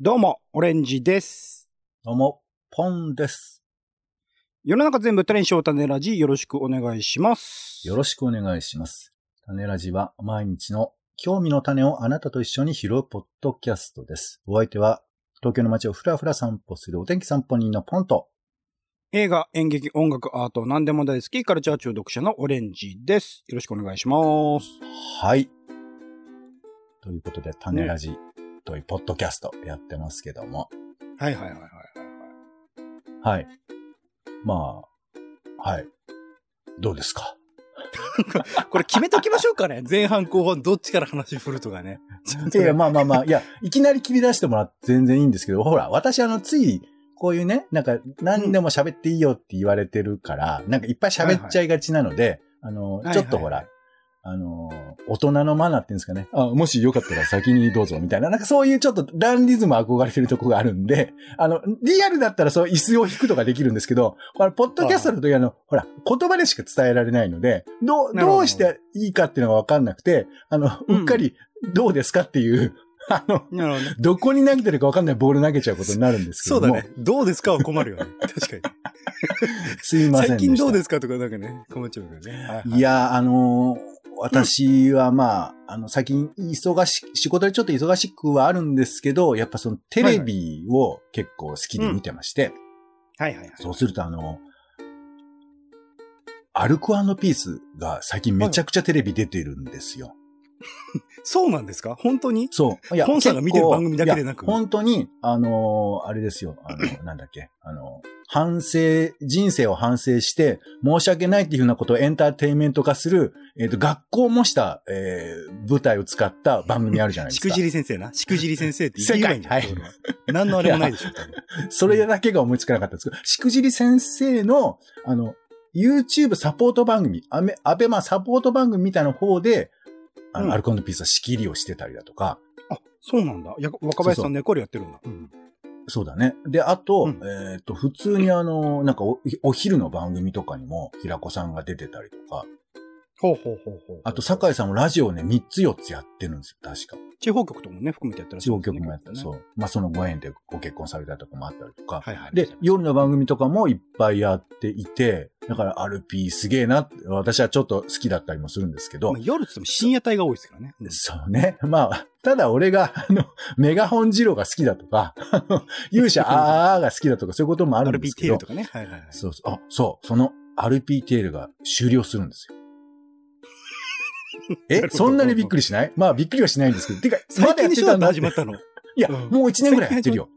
どうも、オレンジです。どうも、ポンです。世の中全部トレンショータネラジよろしくお願いします。よろしくお願いします。種ラジは毎日の興味の種をあなたと一緒に拾うポッドキャストです。お相手は東京の街をふらふら散歩するお天気散歩人のポンと。映画、演劇、音楽、アート、何でも大好き、カルチャー中毒者のオレンジです。よろしくお願いします。はい。ということで、種ラジというポッドキャストやってますけども。はいはいはいはいはい。はい。まあ、はい。どうですか？これ決めときましょうかね。前半後半どっちから話振るとかね。いや、まあまあまあ、いや、いきなり切り出してもらって全然いいんですけど、ほら、私あの、つい、こういうね、なんか、何でも喋っていいよって言われてるから、なんかいっぱい喋っちゃいがちなので、あの、ちょっとほらはいはい、あの、大人のマナーっていうんですかね。あ、もしよかったら先にどうぞ、みたいな。なんかそういうちょっとランリズム憧れてるとこがあるんで、あの、リアルだったらそう椅子を引くとかできるんですけど、これ、ポッドキャストの時あの、ほら、言葉でしか伝えられないので、どどうしていいかっていうのがわかんなくて、あの、うっかり、どうですかっていう、あの、なるほどね。どこに投げてるかわかんないボール投げちゃうことになるんですけども。そうだね。どうですか？は困るよね。確か すいに。ません。最近どうですかとかなんかね、困っちゃうからね。はいはいいや、あのー私はまあ、あの、最近忙し、仕事でちょっと忙しくはあるんですけど、やっぱそのテレビを結構好きで見てまして、はいはいはい。そうするとあの、アルコピースが最近めちゃくちゃテレビ出てるんですよ。そうなんですか？本当に？そう。いやポンさんが見てる番組だけでなく本当に、あのーあれですよ。あの、なんだっけ？あの、反省、人生を反省して、申し訳ないっていうふうなことをエンターテインメント化する、えっ、と、学校を模した、えー舞台を使った番組あるじゃないですか。しくじり先生な？しくじり先生って 言えばいいんじゃん。正解俺は何のあれもないでしょ。それだけが思いつかなかったんですけど、しくじり先生の、あの、YouTube サポート番組、アメ、アベマサポート番組みたいな方で、あの、うんアルコピースは仕切りをしてたりだとか、あ、そうなんだ。いや、若林さん猫でやってるんだ。うんそうだね。で、あと、うんえっ、と、普通にあの、なんかおお昼の番組とかにも、平子さんが出てたりとか、ほうほうほうほう。あと、酒井さんもラジオをね、3つ4つやってるんですよ、確か。地方局ともね、含めてやってらっし地方局もやってる。ねそう。まあ、そのご縁でご結婚されたとかもあったりとか。はいはい。で、夜の番組とかもいっぱいやっていて、だから、アルピーすげえなって、私はちょっと好きだったりもするんですけどまあ、夜って言っても深夜帯が多いですからね。う んそうね。まあ、ただ俺が、あの、メガホンジローが好きだとか、勇者あーが好きだとか、そういうこともあるんですけど。RP テールとかね。はいはいはい。そうそう。あ、そう。その RP テールが終了するんですよ。えそんなにびっくりしない？まあびっくりはしないんですけど。てか、ま最だやってってたんだ始まったの。いや、うんもう1年ぐらいやってるよ。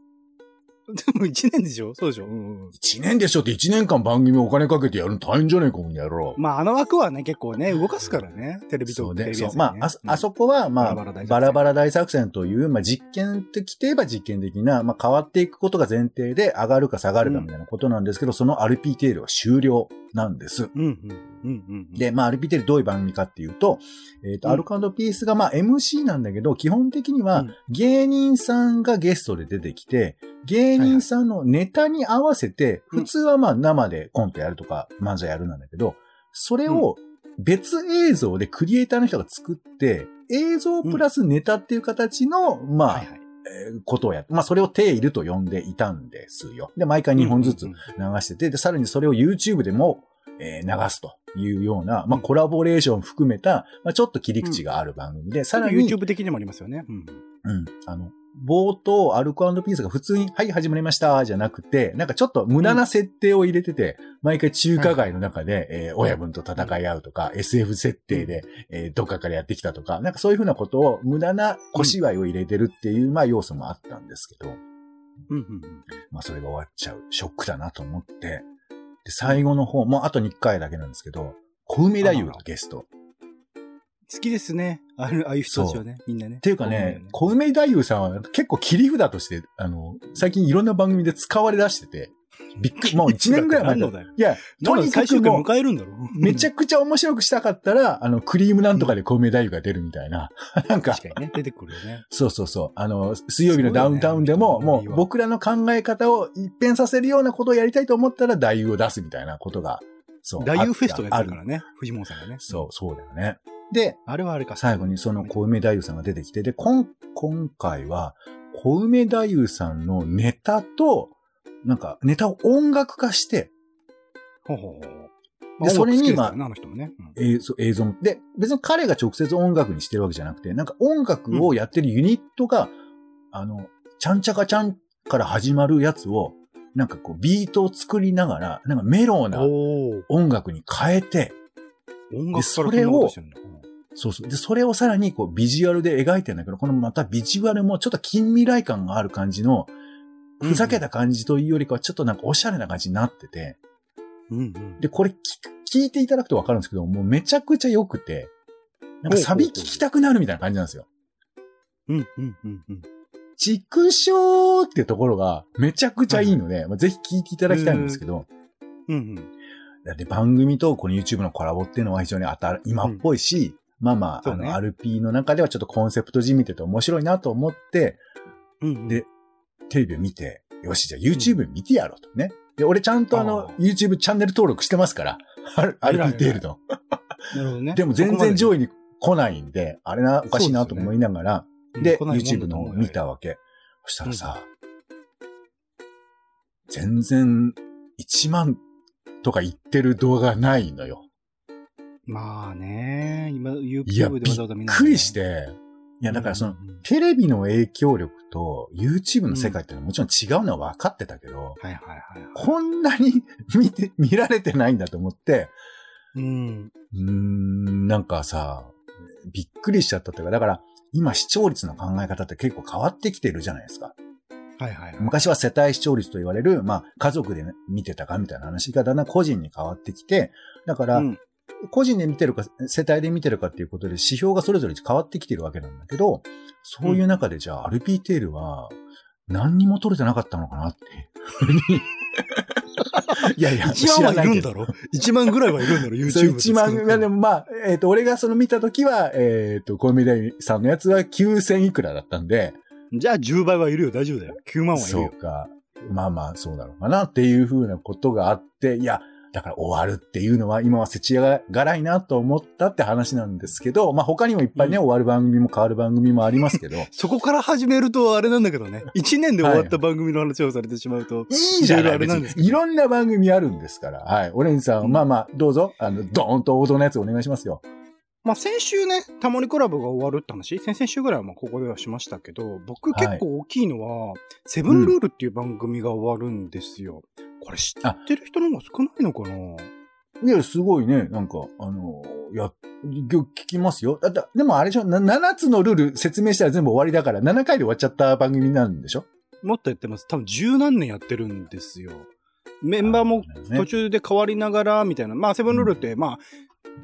でも1年でしょ？そうでしょ？うんうん。1年でしょ？って1年間番組お金かけてやるの大変じゃねえか、この野郎。まあ、あの枠はね、結構ね、動かすからね。テレビとそうねそう。まあ、あそ、あそこは、まあ、バラバラ大作戦という、まあ、実験的といえば実験的な、まあ、変わっていくことが前提で上がるか下がるかみたいなことなんですけど、その RP テールは終了なんです。うんうん。うんうんうん。で、まあ、RP テレどういう番組かっていうと、えっ、と、うんアルカピースが、まあ、MC なんだけど、基本的にはうん、芸人さんがゲストで出てきて、芸人さんのネタに合わせて、うん普通はまあ、生でコントやるとか、漫才やるなんだけど、それを別映像でクリエイターの人が作って、映像プラスネタっていう形の、まあ、はいはい。えーことをやって、まあ、それをテイルと呼んでいたんですよ。で、毎回2本ずつうん流してて、で、さらにそれを YouTube でも、えー流すというような、まあ、コラボレーション含めた、まあ、ちょっと切り口がある番組で、ささららに、YouTube 的にもありますよね。うん。うん、あの、冒頭、アルコピースが普通に、はい、始まりました、じゃなくて、なんかちょっと無駄な設定を入れてて、毎回中華街の中で、えー親分と戦い合うとか、SF 設定で、えーどっかからやってきたとか、なんかそういうふうなことを、無駄な小芝居を入れてるっていう、まあ、要素もあったんですけど、うんうんうん。まあそれが終わっちゃう。ショックだなと思って。で、最後の方、もうあと2回だけなんですけど、小梅太夫がゲスト。好きですね。ああいうああいう人たちはね、みんなね。っていうかね、小梅太夫さんは結構切り札として、あの、最近いろんな番組で使われ出してて、びっくり、もう1年ぐらい前だだよ。いや、とにかくもう、迎えるんだろめちゃくちゃ面白くしたかったら、あの、クリームなんとかで小梅太夫が出るみたいな。なんか、確かにね、出てくるよね。そうそうそう。あの、水曜日のダウンタウンでも、ねもう僕らの考え方を一変させるようなことをやりたいと思ったら、太夫を出すみたいなことが、そう。大夫フェストがやってるあからね、藤本さんがね。そう、そうだよね。で、あれはあれか。最後にその小梅太夫さんが出てきて、で、こん今回は、小梅太夫さんのネタと、なんか、ネタを音楽化して、ほうほうほう。でそれにまあ、映像、映像も。で、別に彼が直接音楽にしてるわけじゃなくて、なんか音楽をやってるユニットが、あの、ちゃんちゃかちゃんから始まるやつを、なんかこう、ビートを作りながら、なんかメローな音楽に変えて、音楽それをそうそう。で、それをさらにこう、ビジュアルで描いてんだけど、このまたビジュアルもちょっと近未来感がある感じの、ふざけた感じというよりかは、ちょっとなんかおしゃれな感じになってて、うんうん。で、これ聞いていただくとわかるんですけど、もうめちゃくちゃ良くて、なんかサビ聞きたくなるみたいな感じなんですよ。うんうんうんうん。畜生っていうところがめちゃくちゃいいので、まあ、ぜひ聞いていただきたいんですけど、うんうん。だって番組とこの YouTube のコラボっていうのは非常に当たる、今っぽいし、まあまあ、そうねあの、RP の中ではちょっとコンセプトじみてて面白いなと思って、うんうん。で、テレビを見て、よし、じゃあ YouTube 見てやろうとね。で、俺ちゃんとあの、YouTube チャンネル登録してますから、ある、偉い RP テールの。なるほどね。でも全然位上位に来ないんで、あれな、おかしいなと思いながら、で、YouTube の見たわ。わけ。そしたらさ、全然1万とか言ってる動画ないのよ。まあね、今 YouTube びでわざわざ見ない、っくりし。て、いや、だからその、テレビの影響力と YouTube の世界ってのはもちろん違うのは分かってたけど、はいはいはいはい。こんなに 見て、見られてないんだと思って、うん。うーん、なんかさ、びっくりしちゃったというか、だから、今視聴率の考え方って結構変わってきてるじゃないですか。はいはいはい。昔は世帯視聴率と言われる、まあ、家族で見てたかみたいな話がだんだん個人に変わってきて、だから、うん個人で見てるか、世帯で見てるかっていうことで指標がそれぞれ変わってきてるわけなんだけど、そういう中でじゃあ、アルピーテールは何にも取れてなかったのかなって いやいや、1万はいるんだろ ?1 万ぐらいはいるんだろ ?YouTube で1万、まあでもまあ、えっ、と、俺がその見たときは、えっ、と、小梅大さんのやつは9000いくらだったんで、じゃあ10倍はいるよ、大丈夫だよ。9万はいるよ。そうか。まあまあ、そうなのかなっていうふうなことがあって、いや、だから終わるっていうのは今は世知辛いなと思ったって話なんですけど、まあ他にもいっぱいね、うん終わる番組も変わる番組もありますけど、そこから始めるとあれなんだけどね。1年で終わった番組の話をされてしまうと。いいじゃないいろいろあれなんですけど別にいろんな番組あるんですから。はい。オレンジさん、うんまあまあ、どうぞ、あの、ドーンと王道のやつお願いしますよ。まあ先週ね、タモリコラボが終わるって話、先々週ぐらいはまあここではしましたけど、僕はい結構大きいのは、セブンルールっていう番組が終わるんですよ。これ知ってる人の方が少ないのかな？いや、すごいね、なんか、あの、や、聞きますよ。だって、でもあれでしょ、な7つのルール説明したら全部終わりだから、7回で終わっちゃった番組になるんでしょ？もっとやってます。多分十何年やってるんですよ。メンバーもね途中で変わりながら、みたいな。まあ、セブンルールって、まあ、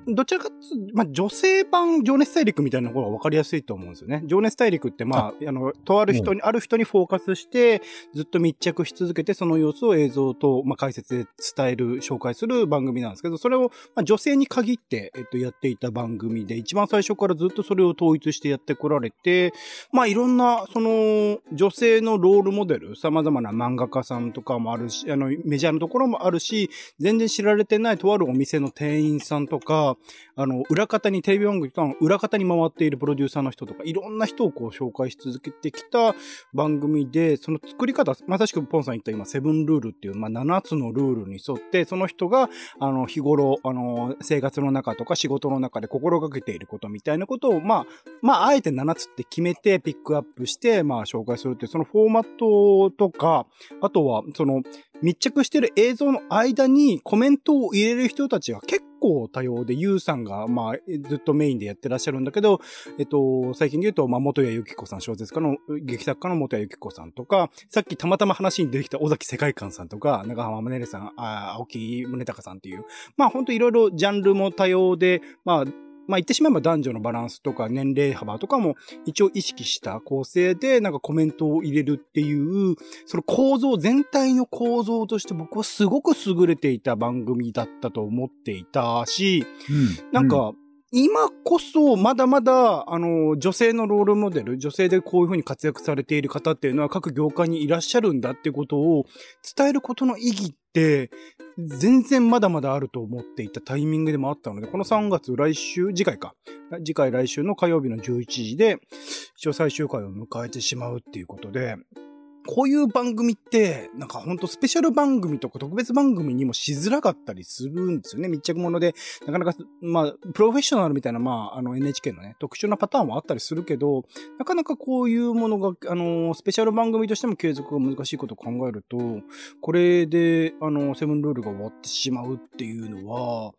どちらかまあ、女性版情熱大陸みたいな方が分かりやすいと思うんですよね。情熱大陸って、まあ、あの、とある人に、ある人にフォーカスして、ずっと密着し続けて、その様子を映像と、まあ、解説で伝える、紹介する番組なんですけど、それを、まあ、女性に限って、えっと、やっていた番組で、一番最初からずっとそれを統一してやってこられて、まあ、いろんな、その、女性のロールモデル、様々な漫画家さんとかもあるし、あの、メジャーのところもあるし、全然知られてないとあるお店の店員さんとか、あの、裏方に、テレビ番組との裏方に回っているプロデューサーの人とか、いろんな人をこう紹介し続けてきた番組で、その作り方、まさしくポンさん言った今、セブンルールっていう、まあ、7つのルールに沿って、その人が、あの、日頃、あの、生活の中とか仕事の中で心がけていることみたいなことを、まあ、まあ、あえて7つって決めてピックアップして、まあ、紹介するっていう、そのフォーマットとか、あとは、その、密着してる映像の間にコメントを入れる人たちが結構多様で、ゆうさんが、まあ、ずっとメインでやってらっしゃるんだけど、えっと、最近で言うと、まあ、元谷由紀子さん、小説家の、劇作家の元谷由紀子さんとか、さっきたまたま話に出てきた尾崎世界観さんとか、長浜宗さん、あ青木宗隆さんっていう、まあ、ほんといろいろジャンルも多様で、まあ、まあ言ってしまえば男女のバランスとか年齢幅とかも一応意識した構成でなんかコメントを入れるっていう、その構造、全体の構造として僕はすごく優れていた番組だったと思っていたし、うん。なんか、今こそ、まだまだ、あの、女性のロールモデル、女性でこういうふうに活躍されている方っていうのは各業界にいらっしゃるんだってことを伝えることの意義って、全然まだまだあると思っていたタイミングでもあったので、この3月来週、次回か。次回来週の火曜日の11時で、一応最終回を迎えてしまうっていうことで、こういう番組って、なんかほんとスペシャル番組とか特別番組にもしづらかったりするんですよね。密着もので、なかなか、まあ、プロフェッショナルみたいな、まあ、あの NHK のね、特殊なパターンはあったりするけど、なかなかこういうものが、あの、スペシャル番組としても継続が難しいことを考えると、これで、あの、セブンルールが終わってしまうっていうのは、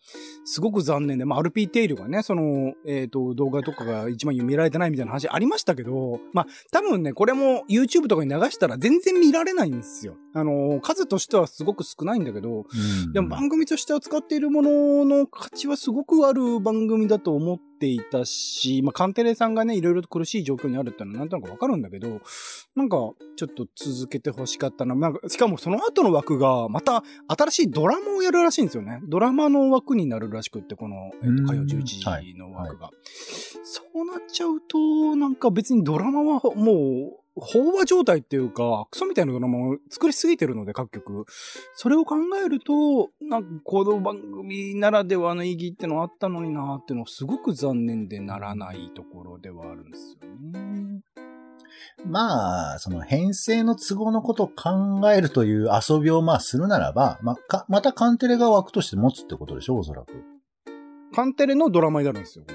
すごく残念で、まあ、RP テイルがね、その、えっ、と、動画とかが一番見られてないみたいな話ありましたけど、まあ、多分ね、これも YouTube とかに流したら全然見られないんですよ。あの、数としてはすごく少ないんだけど、うんでも番組として扱っているものの価値はすごくある番組だと思っていたし、まあ、カンテレさんがね、いろいろと苦しい状況にあるってのはなんとなくわかるんだけど、なんか、ちょっと続けてほしかったな。なんか、しかもその後の枠が、また新しいドラマをやるらしいんですよね。ドラマの枠になるらしくって、この、えっと、火曜11時の枠が。そうなっちゃうと、なんか別にドラマはもう、飽和状態っていうか、クソみたいなドラマを作りすぎてるので、各局。それを考えると、なんか、この番組ならではの意義ってのあったのになっていうのは、すごく残念でならないところではあるんですよね。まあ、その編成の都合のことを考えるという遊びをまあするならば、まあ、か、またカンテレが枠として持つってことでしょ、おそらく。カンテレのドラマになるんですよ。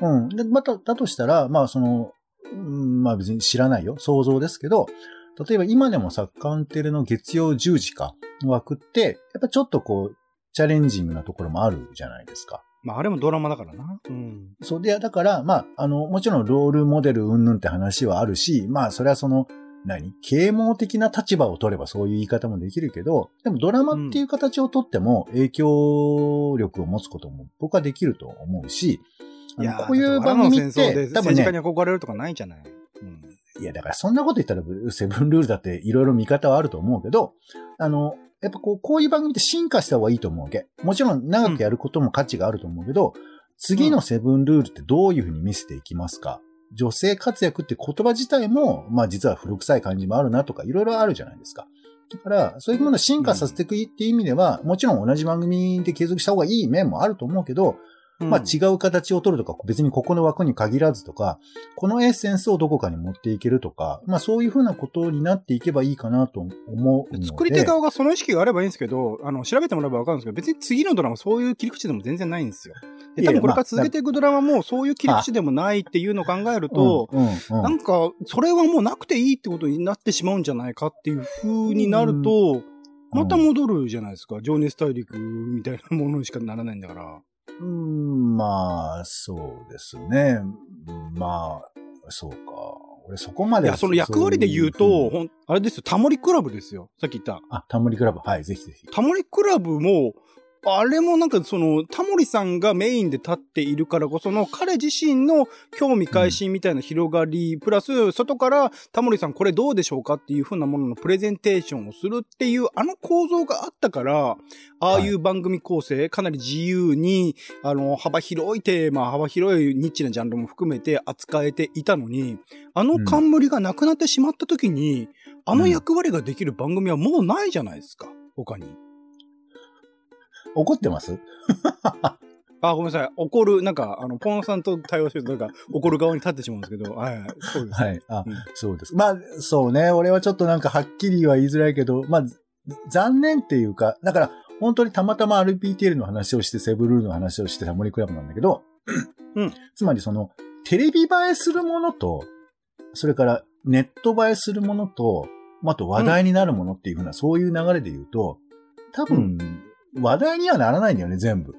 うん。で、また、だとしたら、まあその、うんまあ別に知らないよ。想像ですけど、例えば今でもさ、カンテレの月曜10時かの枠って、やっぱちょっとこう、チャレンジングなところもあるじゃないですか。まあ、あれもドラマだからな。うん。そうで、だから、まあ、あの、もちろんロールモデル云々って話はあるし、まあ、それはその、何？啓蒙的な立場を取ればそういう言い方もできるけど、でもドラマっていう形を取っても影響力を持つことも僕はできると思うし、あのこういう番組って多分政治家にね、憧れるとかないじゃない。うん。いやだからそんなこと言ったらセブンルールだっていろいろ見方はあると思うけど、あの、やっぱこう、こういう番組って進化した方がいいと思うわけ。もちろん長くやることも価値があると思うけど、次のセブンルールってどういうふうに見せていきますか？女性活躍って言葉自体も、まあ実は古臭い感じもあるなとか、いろいろあるじゃないですか。だから、そういうものを進化させていくっていう意味では、もちろん同じ番組で継続した方がいい面もあると思うけど、まあ違う形を取るとか、別にここの枠に限らずとか、このエッセンスをどこかに持っていけるとか、まあそういうふうなことになっていけばいいかなと思う。作り手側がその意識があればいいんですけど、あの、調べてもらえばわかるんですけど、別に次のドラマそういう切り口でも全然ないんですよ。で、多分これから続けていくドラマもそういう切り口でもないっていうのを考えると、なんか、それはもうなくていいってことになってしまうんじゃないかっていう風になると、また戻るじゃないですか。情熱大陸みたいなものにしかならないんだから。うん、まあ、そうですね。まあ、そうか。俺そこまで。いや、その役割で言うと、そいほん、あれですよ、タモリクラブですよ。さっき言った。あ、タモリクラブ。はい、ぜひぜひ。タモリクラブも、あれもなんかその、タモリさんがメインで立っているからこその、彼自身の興味関心みたいな広がり、プラス、外からタモリさんこれどうでしょうかっていう風なもののプレゼンテーションをするっていう、あの構造があったから、ああいう番組構成、かなり自由に、あの、幅広いテーマ、幅広いニッチなジャンルも含めて扱えていたのに、あの冠がなくなってしまった時に、あの役割ができる番組はもうないじゃないですか、他に。怒ってます？あ、ごめんなさい。怒る、なんか、あの、ポンさんと対応してると、なんか、怒る側に立ってしまうんですけど、はい、はい、そうです。はい。あ、うんそうです。まあ、そうね。俺はちょっとなんかはっきりは言いづらいけど、まあ、ず残念っていうか、だから、本当にたまたま RPTL の話をして、セブルールの話をして、タモリクラブなんだけど、うんつまりその、テレビ映えするものと、それからネット映えするものと、まああと話題になるものっていうふうな、そういう流れで言うと、多分、話題にはならないんだよね、全部。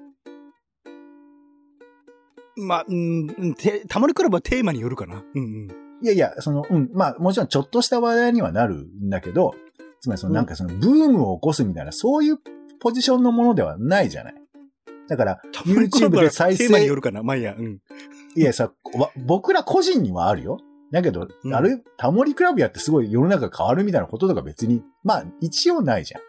まあ、うん、て、タモリクラブはテーマによるかな。うんうん。いやいや、その、うん、まあ、もちろんちょっとした話題にはなるんだけど、つまりそのなんかそのブームを起こすみたいな、そういうポジションのものではないじゃない。だから、タモリクラブ YouTube はで再生テーマによるかな。まあいいや、うん。いやさ、わ僕ら個人にはあるよ。だけど、うんあれ、タモリクラブやってすごい世の中変わるみたいなこととか別に、まあ、一応ないじゃん。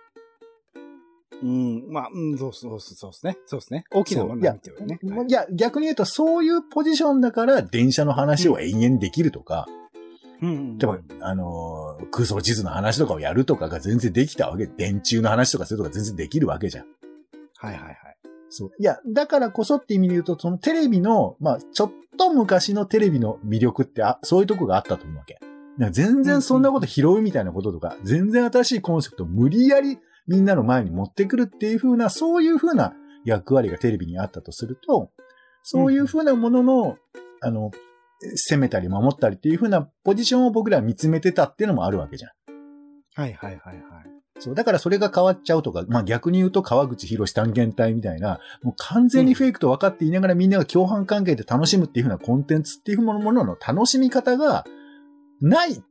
うん、まあ、うん、そうそうそうそうですね。そうですね。大きなものいやなんていうね。いや、逆に言うと、そういうポジションだから、電車の話を延々できるとか、うん。例えば、あのー空想地図の話とかをやるとかが全然できたわけ。電柱の話とかするとか全然できるわけじゃん。はいはいはい。そう。いや、だからこそって意味で言うと、そのテレビの、まあ、ちょっと昔のテレビの魅力って、あ、そういうとこがあったと思うわけ。全然そんなこと拾うみたいなこととか、全然新しいコンセプトを無理やりみんなの前に持ってくるっていう風な、そういう風な役割がテレビにあったとすると、そういう風なものの、あの、攻めたり守ったりっていう風なポジションを僕らは見つめてたっていうのもあるわけじゃん。はいはいはいはい。そう。だからそれが変わっちゃうとか、まあ逆に言うと川口博士単元体みたいな、もう完全にフェイクと分かっていながらみんなが共犯関係で楽しむっていう風なコンテンツっていうものの楽しみ方がない。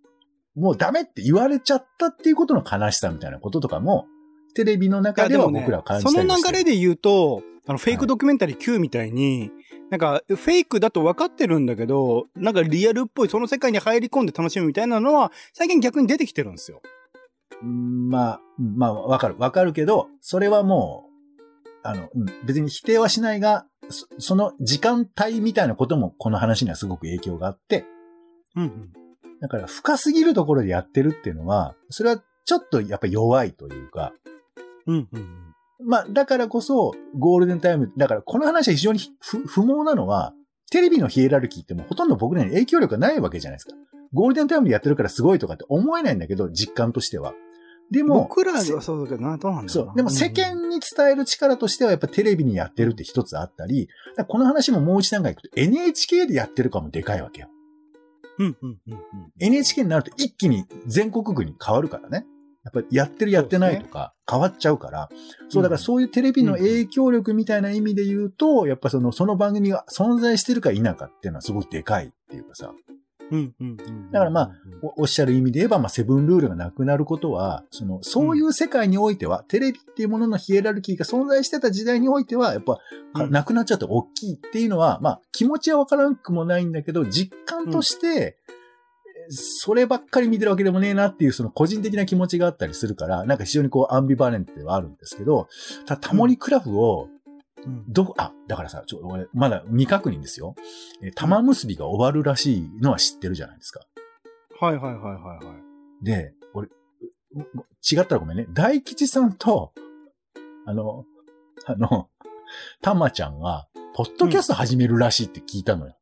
もうダメって言われちゃったっていうことの悲しさみたいなこととかも、テレビの中では僕らは感じたりその流れで言うと、あの、フェイクドキュメンタリー Q みたいに、なんか、フェイクだと分かってるんだけど、なんかリアルっぽい、その世界に入り込んで楽しむみたいなのは、最近逆に出てきてるんですよ。うんまあ、うんまあ、わかる。わかるけど、それはもう、あの、うん別に否定はしないが、そその時間帯みたいなこともこの話にはすごく影響があって、うんうん。だから深すぎるところでやってるっていうのは、それはちょっとやっぱ弱いというか、うんうん。まあだからこそゴールデンタイム、だからこの話は非常に不不毛なのは、テレビのヒエラルキーってもうほとんど僕らに影響力がないわけじゃないですか。ゴールデンタイムでやってるからすごいとかって思えないんだけど、実感としては。でも、僕らはそうだけどな、どうなんだろな。そうう。でも世間に伝える力としてはやっぱテレビにやってるって一つあったり、この話ももう一段階いくと NHK でやってるかもでかいわけよ。うんうんうんうん。NHK になると一気に全国区に変わるからね。やっぱりやってるやってないとか変わっちゃうから。そうだからそういうテレビの影響力みたいな意味で言うと、やっぱその、その番組が存在してるか否かっていうのはすごくでかいっていうかさ。うんうんうん。だからまあおおっしゃる意味で言えば、まあ、セブンルールがなくなることは、その、そういう世界においては、テレビっていうもののヒエラルキーが存在してた時代においては、やっぱ、かうんなくなっちゃって大きいっていうのは、まあ、気持ちはわからなくもないんだけど、実感として、そればっかり見てるわけでもねえなっていう、その個人的な気持ちがあったりするから、なんか非常にこう、アンビバレントではあるんですけど、ただタモリクラブを、うんどこ、あ、だからさ、ちょ、俺、まだ未確認ですよ。えー玉結びが終わるらしいのは知ってるじゃないですか。はいはいはいはいはい。で、俺、違ったらごめんね。大吉さんと、あの、あの、たまちゃんが、ポッドキャスト始めるらしいって聞いたのよ。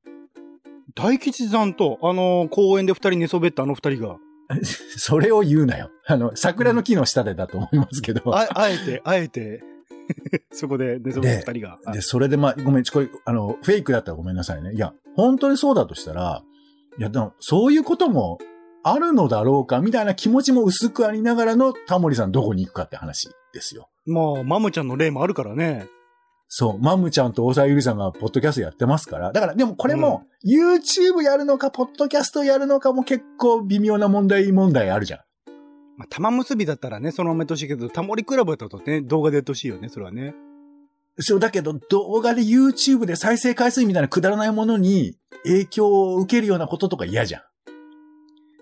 大吉さんと、あのー公園で二人寝そべったあの二人が、それを言うなよ。あの、桜の木の下でだと思いますけど。ああえて、あえて、そこで寝そべった二人が。で、それでまあ、ごめん、これ、あの、フェイクだったらごめんなさいね。いや、本当にそうだとしたら、いや、でも、そういうこともあるのだろうか、みたいな気持ちも薄くありながらの、タモリさんどこに行くかって話ですよ。まあ、マムちゃんの例もあるからね。そう、マムちゃんと大沢ゆりさんがポッドキャストやってますから。だから、でもこれも、YouTube やるのか、ポッドキャストやるのかも結構微妙な問題問題あるじゃん。まあ、玉結びだったらね、そのままやってほしいけど、タモリクラブだとね、動画でやってほしいよね、それはね。そう、だけど動画で YouTube で再生回数みたいなくだらないものに影響を受けるようなこととか嫌じゃん。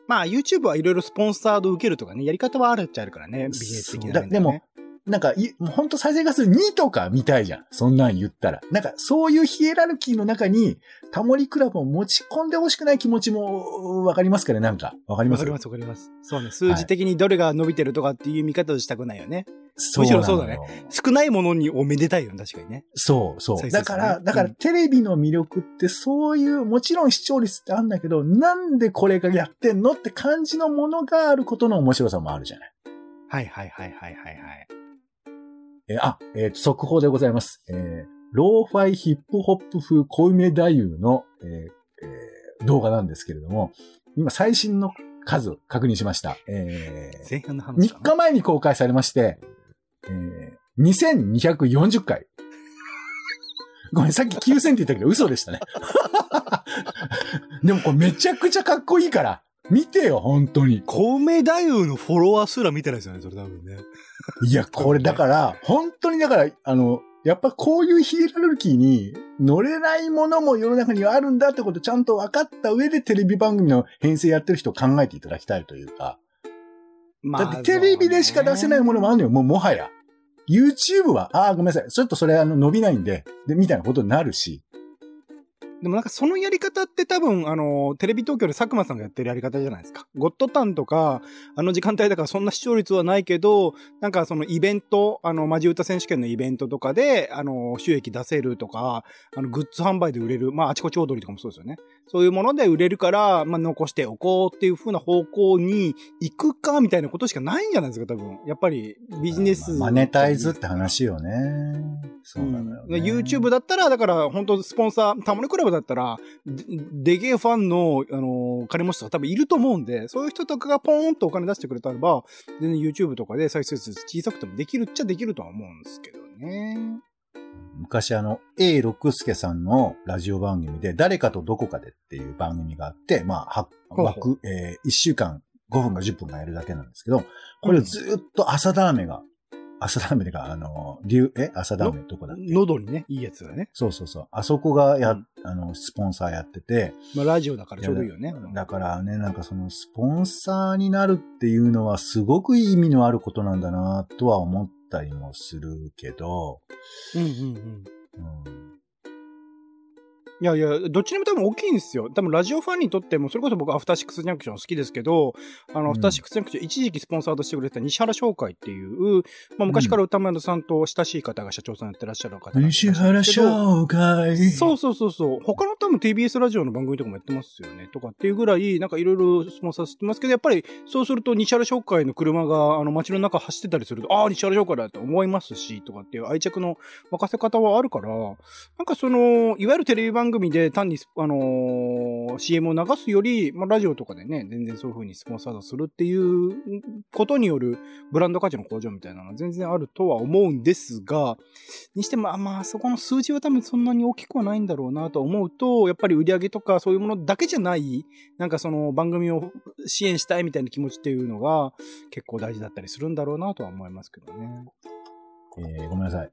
まあ、YouTube はいろいろスポンサード受けるとかね、やり方はあるっちゃあるからね、ビジネス的な面そうだでも、なんか、いもうほんと再生回数2とか見たいじゃん。そんなん言ったら。なんか、そういうヒエラルキーの中に、タモリクラブを持ち込んでほしくない気持ちも、わかりますかね？なんか。わかります？わかりますわかります。そうね、数字的にどれが伸びてるとかっていう見方をしたくないよね。そうむしろそうだね少ないものにをめでたいよね、確かにね。そう、そう。だから、だからうんテレビの魅力ってそういう、もちろん視聴率ってあるんだけど、なんでこれがやってんのって感じのものがあることの面白さもあるじゃない？はいはいはいはいはいはい。えーあ、えーと速報でございます。えーローファイヒップホップ風小梅太夫の、えーえー動画なんですけれども、今最新の数を確認しました。えー前半の話3かな？日前に公開されまして、えー2240回。ごめん、さっき9000って言ったけど嘘でしたね。でもこれめちゃくちゃかっこいいから、見てよ、本当に。小梅太夫のフォロワーすら見てないですよね、それ多分ね。いや、これだから、本当にだから、あの、やっぱこういうヒエラルキーに乗れないものも世の中にはあるんだってことをちゃんと分かった上でテレビ番組の編成やってる人を考えていただきたいというか。まだってテレビでしか出せないものもあるのよ、もうもはや。YouTube は、ああ、ごめんなさい。ちょっとそれあの伸びないんで、で、みたいなことになるし。でもなんかそのやり方って多分、あの、テレビ東京で佐久間さんがやってるやり方じゃないですか。ゴッドタンとか、あの時間帯だからそんな視聴率はないけど、なんかそのイベント、あの、マジ歌選手権のイベントとかで、あの、収益出せるとか、あの、グッズ販売で売れる、まあ、あちこち踊りとかもそうですよね。そういうもので売れるから、まあ、残しておこうっていう風な方向に行くか、みたいなことしかないんじゃないですか、多分。やっぱり、ビジネス、マネタイズって話よね。そうなのよ、ね、うん、YouTube だったら、だから、本当スポンサー、タモリクラブだったら、でげえファンの、あのー、金持ちとか多分いると思うんで、そういう人とかがポーンとお金出してくれたらば、全然 YouTube とかで再生数小さくてもできるっちゃできるとは思うんですけどね。昔あの、A 六助さんのラジオ番組で、誰かとどこかでっていう番組があって、まあ、枠、えー、1週間5分か10分かやるだけなんですけど、これずっと朝ダーメが朝ダメでか、あの、竜、え？朝ダメどこだっけ？喉にね、いいやつだね。そうそうそう。あそこがや、うん、あの、スポンサーやってて。まあ、ラジオだからちょうどいいよね。だからね、なんかその、スポンサーになるっていうのは、すごく意味のあることなんだな、とは思ったりもするけど。うんうんうん。うんいやいや、どっちにも多分大きいんですよ。多分ラジオファンにとっても、それこそ僕アフターシックスジャンクション好きですけど、あの、アフターシックスジャンクション一時期スポンサーとしてくれてた西原商会っていう、まあ昔から歌丸さんと親しい方が社長さんやってらっしゃる方西原商会そうそうそうそう。他の多分 TBS ラジオの番組とかもやってますよね。とかっていうぐらい、なんかいろいろスポンサーしてますけど、やっぱりそうすると西原商会の車があの街の中走ってたりすると、ああ、西原商会だって思いますし、とかっていう愛着の沸かせ方はあるから、なんかその、いわゆるテレビ番組番組で単にあのー、CM を流すより、まあ、ラジオとかでね、全然そういう風にスポンサードするっていうことによるブランド価値の向上みたいなのは全然あるとは思うんですが、にしても、あまあ、そこの数字は多分そんなに大きくはないんだろうなと思うと、やっぱり売り上げとかそういうものだけじゃない、なんかその番組を支援したいみたいな気持ちっていうのが結構大事だったりするんだろうなとは思いますけどね。えー、ごめんなさい。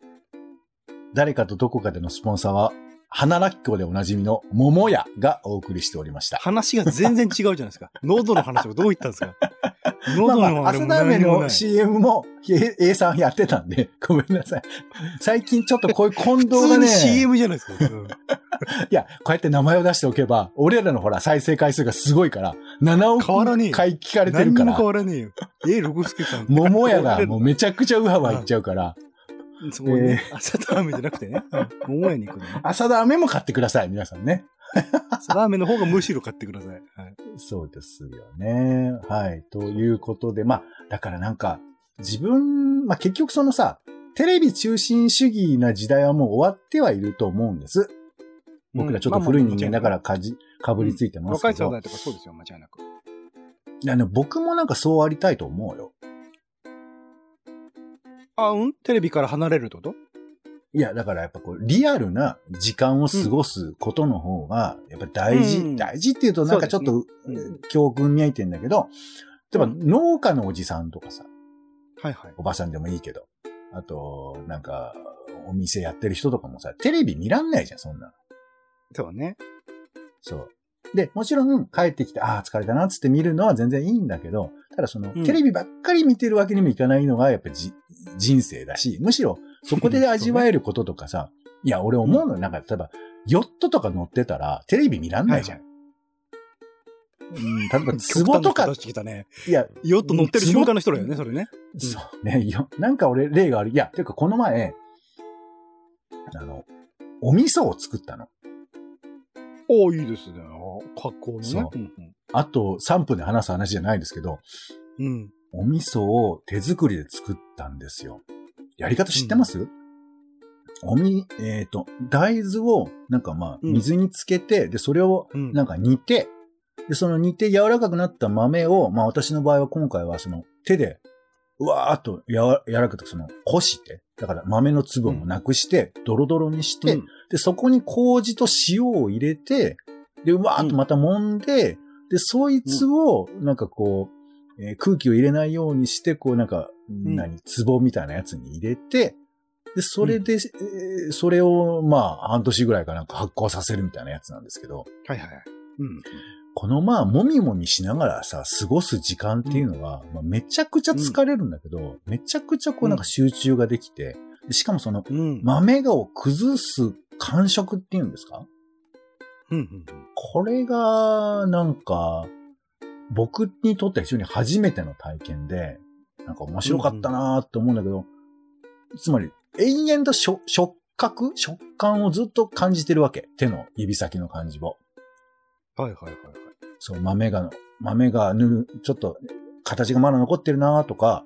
誰かとどこかでのスポンサーは花らっきょうでおなじみの桃屋がお送りしておりました。話が全然違うじゃないですか。喉の話はどう言ったんですか？喉のあれもまあ、まあ、の CM も A さんやってたんで、ごめんなさい。最近ちょっとこういう混同がね。CM じゃないですか。うん、いや、こうやって名前を出しておけば、俺らのほら再生回数がすごいから、7億回聞かれてるから。変わらねえよ。A 六助さん。桃屋がもうめちゃくちゃウハウハいっちゃうから。そこね、えー、朝ダーメじゃなくてね、桃屋に行くの、ね。朝ダーメも買ってください、皆さんね。朝ダーメの方がむしろ買ってください。はい、そうですよね。はい。ということで、まあ、だからなんか、自分、まあ結局そのさ、テレビ中心主義な時代はもう終わってはいると思うんです。僕らちょっと古い人間だからかじ、かぶりついてますけど。若い世代とかそうですよ、間違いなく。いや、ね、僕もなんかそうありたいと思うよ。あ、うん？テレビから離れるってこと？いや、だからやっぱこう、リアルな時間を過ごすことの方が、やっぱ大事、うん、大事っていうとなんかちょっと、教訓見えてんだけど、例えば農家のおじさんとかさ、はいはい。おばさんでもいいけど、あと、なんか、お店やってる人とかもさ、テレビ見らんないじゃん、そんなそうね。そう。で、もちろん帰ってきて、ああ、疲れたな、つって見るのは全然いいんだけど、ただその、うん、テレビばっかり見てるわけにもいかないのが、やっぱじ、人生だし、むしろ、そこで味わえることとかさ、ね、いや、俺思うの、なんか、例えば、ヨットとか乗ってたら、テレビ見らんないじゃん。はいうん、例えば、壺とか。ね、いや、ヨット乗ってる瞬間の人だよね、それね。そうね。よ、なんか俺、例がある。いや、ていうか、この前、あの、お味噌を作ったの。おいいですね。格好のね。あと3分で話す話じゃないですけど、うん。お味噌を手作りで作ったんですよ。やり方知ってます、うん、おみ、えっ、ー、と、大豆を、なんかまあ、水につけて、うん、で、それを、なんか煮て、で、その煮て柔らかくなった豆を、まあ私の場合は今回はその手で、うわーっと柔らかくその、干して、だから豆の粒もなくして、ドロドロにして、うん、で、そこに麹と塩を入れて、で、うわーっとまた揉んで、で、そいつを、なんかこう、えー、空気を入れないようにして、こうなんか、何、壺みたいなやつに入れて、で、それで、うん、えー、それを、まあ、半年ぐらいかなんか発酵させるみたいなやつなんですけど。はいはい。うん。このまあ、もみもみしながらさ、過ごす時間っていうのは、うん、まあ、めちゃくちゃ疲れるんだけど、うん、めちゃくちゃこうなんか集中ができて、しかもその、豆を崩す感触っていうんですかうんうんこれが、なんか、僕にとっては非常に初めての体験で、なんか面白かったなーって思うんだけど、つまり、延々と触触覚？食感をずっと感じてるわけ。手の指先の感じを。はいはいはいはい。そう、豆が、豆がぬる、ちょっと、形がまだ残ってるなとか、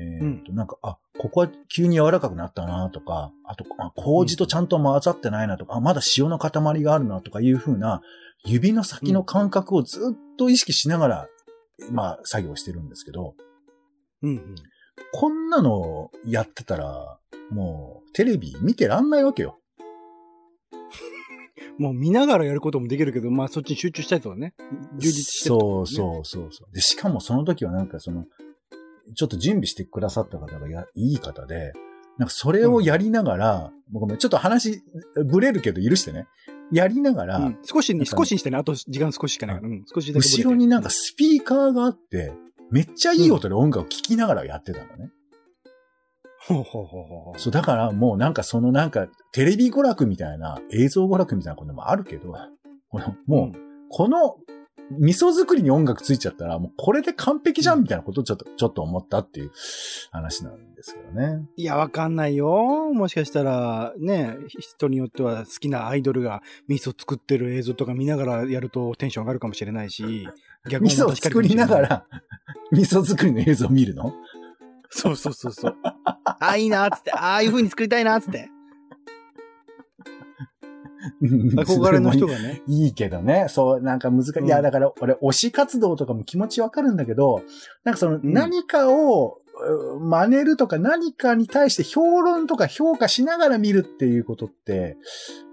えーと、なんか、あ、ここは急に柔らかくなったなとか、あと、あ麹とちゃんと混ざってないなとか、あ、まだ塩の塊があるなとかいう風な、指の先の感覚をずっと意識しながら、まあ、作業してるんですけど、うんうん。こんなのやってたら、もう、テレビ見てらんないわけよ。もう見ながらやることもできるけど、まあそっちに集中したいとかね。充実してるってそうそうそうそう。で、しかもその時はなんかその、ちょっと準備してくださった方がやいい方で、なんかそれをやりながら、もうごめん、ちょっと話、ぶれるけど許してね。やりながら、うん少しに、なんか少しにしてね。あと時間少ししかないから。うん、少しだけ後ろになんかスピーカーがあって、めっちゃいい音で音楽を聴きながらやってたのね。ほうほうほうほう。そう、だからもうなんかそのなんか、テレビ娯楽みたいな、映像娯楽みたいなこともあるけど、このもう、この、味噌作りに音楽ついちゃったら、もうこれで完璧じゃんみたいなことをちょっと、ちょっと思ったっていう話なんですけどね。いや、わかんないよ。もしかしたら、ね、人によっては好きなアイドルが味噌作ってる映像とか見ながらやるとテンション上がるかもしれないし、逆味噌を作りなが。ら、味噌作りの映像を見るの？そうそうそうそう。ああ、いいなっつって、ああいう風に作りたいなっつって。憧れの人がね。いいけどね。そう、なんか難しい。うんいや、だから俺、推し活動とかも気持ちわかるんだけど、なんかその、ん何かを、う真似るとか何かに対して評論とか評価しながら見るっていうことって、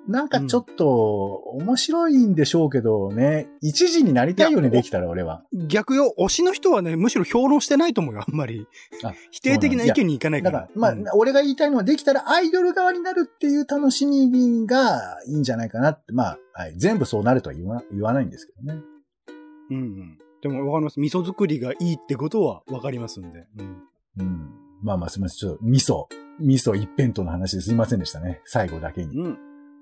なんかちょっと面白いんでしょうけどね、一時になりたいよね、できたら俺は。逆よ、推しの人はね、むしろ評論してないと思うよ、あんまり。あ否定的な意見にいかないか。だからら、まあ、うん俺が言いたいのは、できたらアイドル側になるっていう楽しみがいいんじゃないかなって、まあ、はい、全部そうなるとは言わ言わないんですけどね。うんうん。でもわかります。味噌作りがいいってことはわかりますんで。うん。うん。まあまあ、すみません。ちょっと、味噌、味噌一辺倒の話ですいませんでしたね。最後だけに。うん。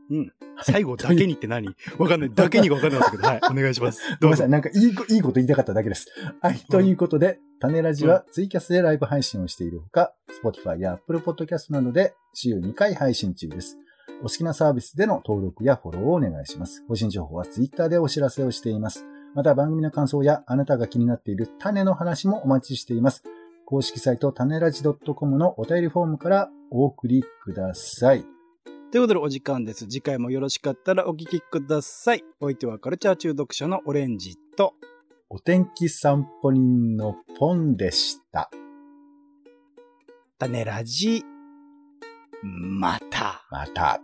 うん。最後だけにって何？わかんない。だけにがわかんなかったけど、はい。お願いします。どうぞごめんなさい。。なんかいいこ、いいこと言いたかっただけです。はい。ということで、種ラジはツイキャスでライブ配信をしているほか、Spotify や Apple Podcast などで週2回配信中です。お好きなサービスでの登録やフォローをお願いします。更新情報は Twitter でお知らせをしています。また番組の感想やあなたが気になっている種の話もお待ちしています。公式サイト種ラジ .com のお便りフォームからお送りください。ということでお時間です。次回もよろしかったらお聞きください。お相手はカルチャー中毒者のオレンジと、お天気散歩人のポンでした。種ラジ、また。また。